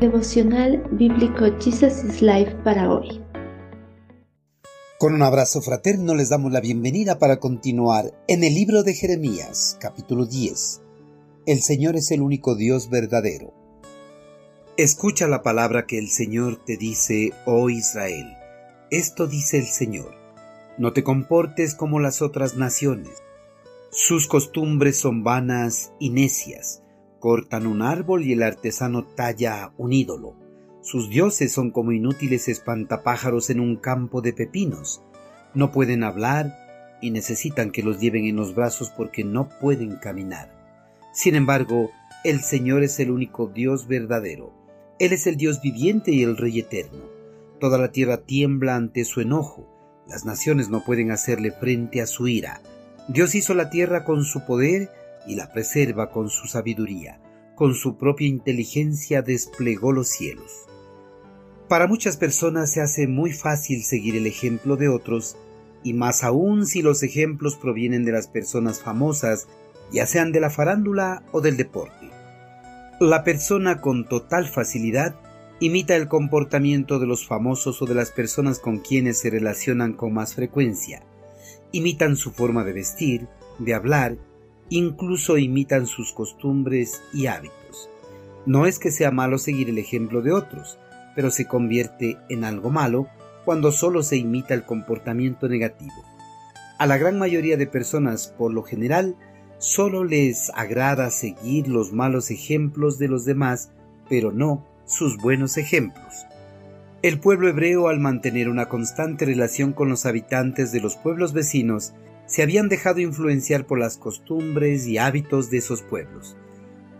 Devocional Bíblico Jesus is Life para hoy. Con un abrazo fraterno les damos la bienvenida para continuar en el libro de Jeremías, capítulo 10. El Señor es el único Dios verdadero. Escucha la palabra que el Señor te dice, oh Israel. Esto dice el Señor. No te comportes como las otras naciones. Sus costumbres son vanas y necias Cortan un árbol y el artesano talla un ídolo. Sus dioses son como inútiles espantapájaros en un campo de pepinos. No pueden hablar y necesitan que los lleven en los brazos porque no pueden caminar. Sin embargo, el Señor es el único Dios verdadero. Él es el Dios viviente y el Rey eterno. Toda la tierra tiembla ante su enojo. Las naciones no pueden hacerle frente a su ira. Dios hizo la tierra con su poder y la preserva con su sabiduría, con su propia inteligencia desplegó los cielos. Para muchas personas se hace muy fácil seguir el ejemplo de otros, y más aún si los ejemplos provienen de las personas famosas, ya sean de la farándula o del deporte. La persona con total facilidad imita el comportamiento de los famosos o de las personas con quienes se relacionan con más frecuencia. Imitan su forma de vestir, de hablar incluso imitan sus costumbres y hábitos. No es que sea malo seguir el ejemplo de otros, pero se convierte en algo malo cuando solo se imita el comportamiento negativo. A la gran mayoría de personas, por lo general, solo les agrada seguir los malos ejemplos de los demás, pero no sus buenos ejemplos. El pueblo hebreo, al mantener una constante relación con los habitantes de los pueblos vecinos, se habían dejado influenciar por las costumbres y hábitos de esos pueblos.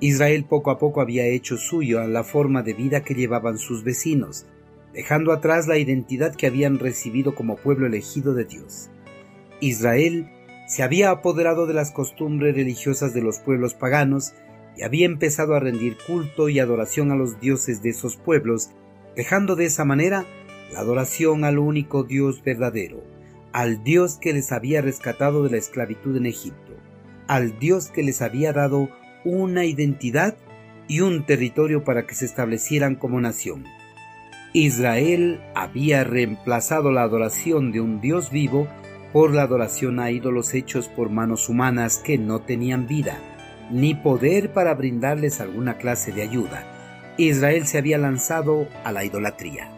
Israel poco a poco había hecho suyo la forma de vida que llevaban sus vecinos, dejando atrás la identidad que habían recibido como pueblo elegido de Dios. Israel se había apoderado de las costumbres religiosas de los pueblos paganos y había empezado a rendir culto y adoración a los dioses de esos pueblos, dejando de esa manera la adoración al único Dios verdadero, al Dios que les había rescatado de la esclavitud en Egipto, al Dios que les había dado una identidad y un territorio para que se establecieran como nación. Israel había reemplazado la adoración de un Dios vivo por la adoración a ídolos hechos por manos humanas que no tenían vida, ni poder para brindarles alguna clase de ayuda. Israel se había lanzado a la idolatría.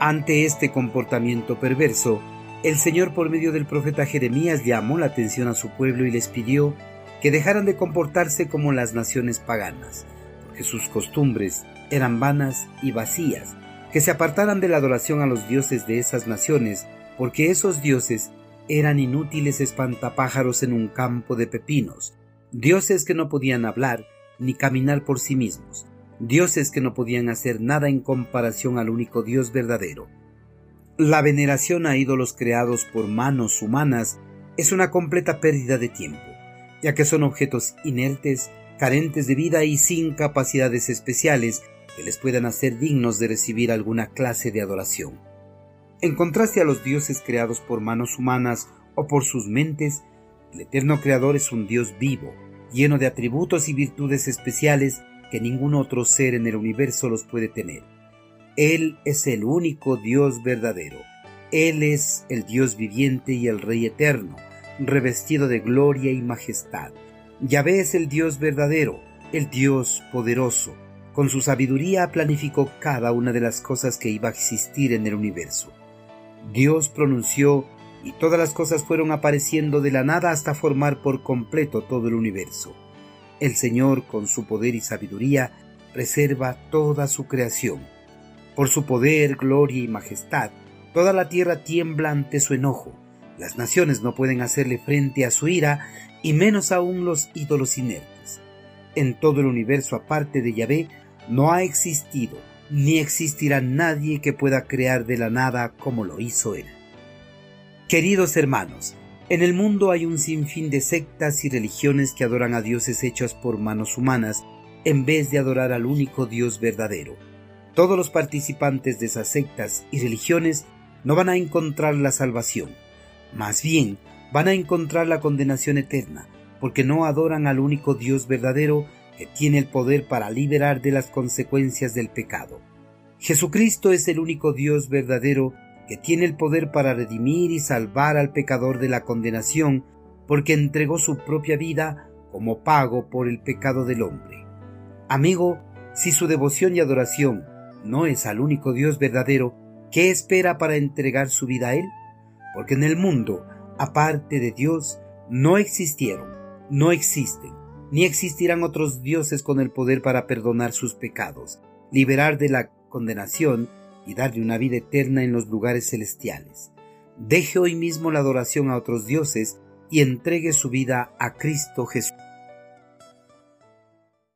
Ante este comportamiento perverso, el Señor por medio del profeta Jeremías llamó la atención a su pueblo y les pidió que dejaran de comportarse como las naciones paganas, porque sus costumbres eran vanas y vacías, que se apartaran de la adoración a los dioses de esas naciones, porque esos dioses eran inútiles espantapájaros en un campo de pepinos, dioses que no podían hablar ni caminar por sí mismos, dioses que no podían hacer nada en comparación al único Dios verdadero. La veneración a ídolos creados por manos humanas es una completa pérdida de tiempo, ya que son objetos inertes, carentes de vida y sin capacidades especiales que les puedan hacer dignos de recibir alguna clase de adoración. En contraste a los dioses creados por manos humanas o por sus mentes, el eterno Creador es un Dios vivo, lleno de atributos y virtudes especiales que ningún otro ser en el universo los puede tener. Él es el único Dios verdadero. Él es el Dios viviente y el Rey eterno, revestido de gloria y majestad. Yahvé es el Dios verdadero, el Dios poderoso. Con su sabiduría planificó cada una de las cosas que iba a existir en el universo. Dios pronunció y todas las cosas fueron apareciendo de la nada hasta formar por completo todo el universo. El Señor, con su poder y sabiduría, preserva toda su creación por su poder, gloria y majestad, toda la tierra tiembla ante su enojo. Las naciones no pueden hacerle frente a su ira, y menos aún los ídolos inertes. En todo el universo aparte de Yahvé no ha existido ni existirá nadie que pueda crear de la nada como lo hizo él. Queridos hermanos, en el mundo hay un sinfín de sectas y religiones que adoran a dioses hechos por manos humanas en vez de adorar al único Dios verdadero. Todos los participantes de esas sectas y religiones no van a encontrar la salvación, más bien van a encontrar la condenación eterna, porque no adoran al único Dios verdadero que tiene el poder para liberar de las consecuencias del pecado. Jesucristo es el único Dios verdadero que tiene el poder para redimir y salvar al pecador de la condenación, porque entregó su propia vida como pago por el pecado del hombre. Amigo, si su devoción y adoración no es al único Dios verdadero, ¿qué espera para entregar su vida a Él? Porque en el mundo, aparte de Dios, no existieron, no existen, ni existirán otros dioses con el poder para perdonar sus pecados, liberar de la condenación y darle una vida eterna en los lugares celestiales. Deje hoy mismo la adoración a otros dioses y entregue su vida a Cristo Jesús.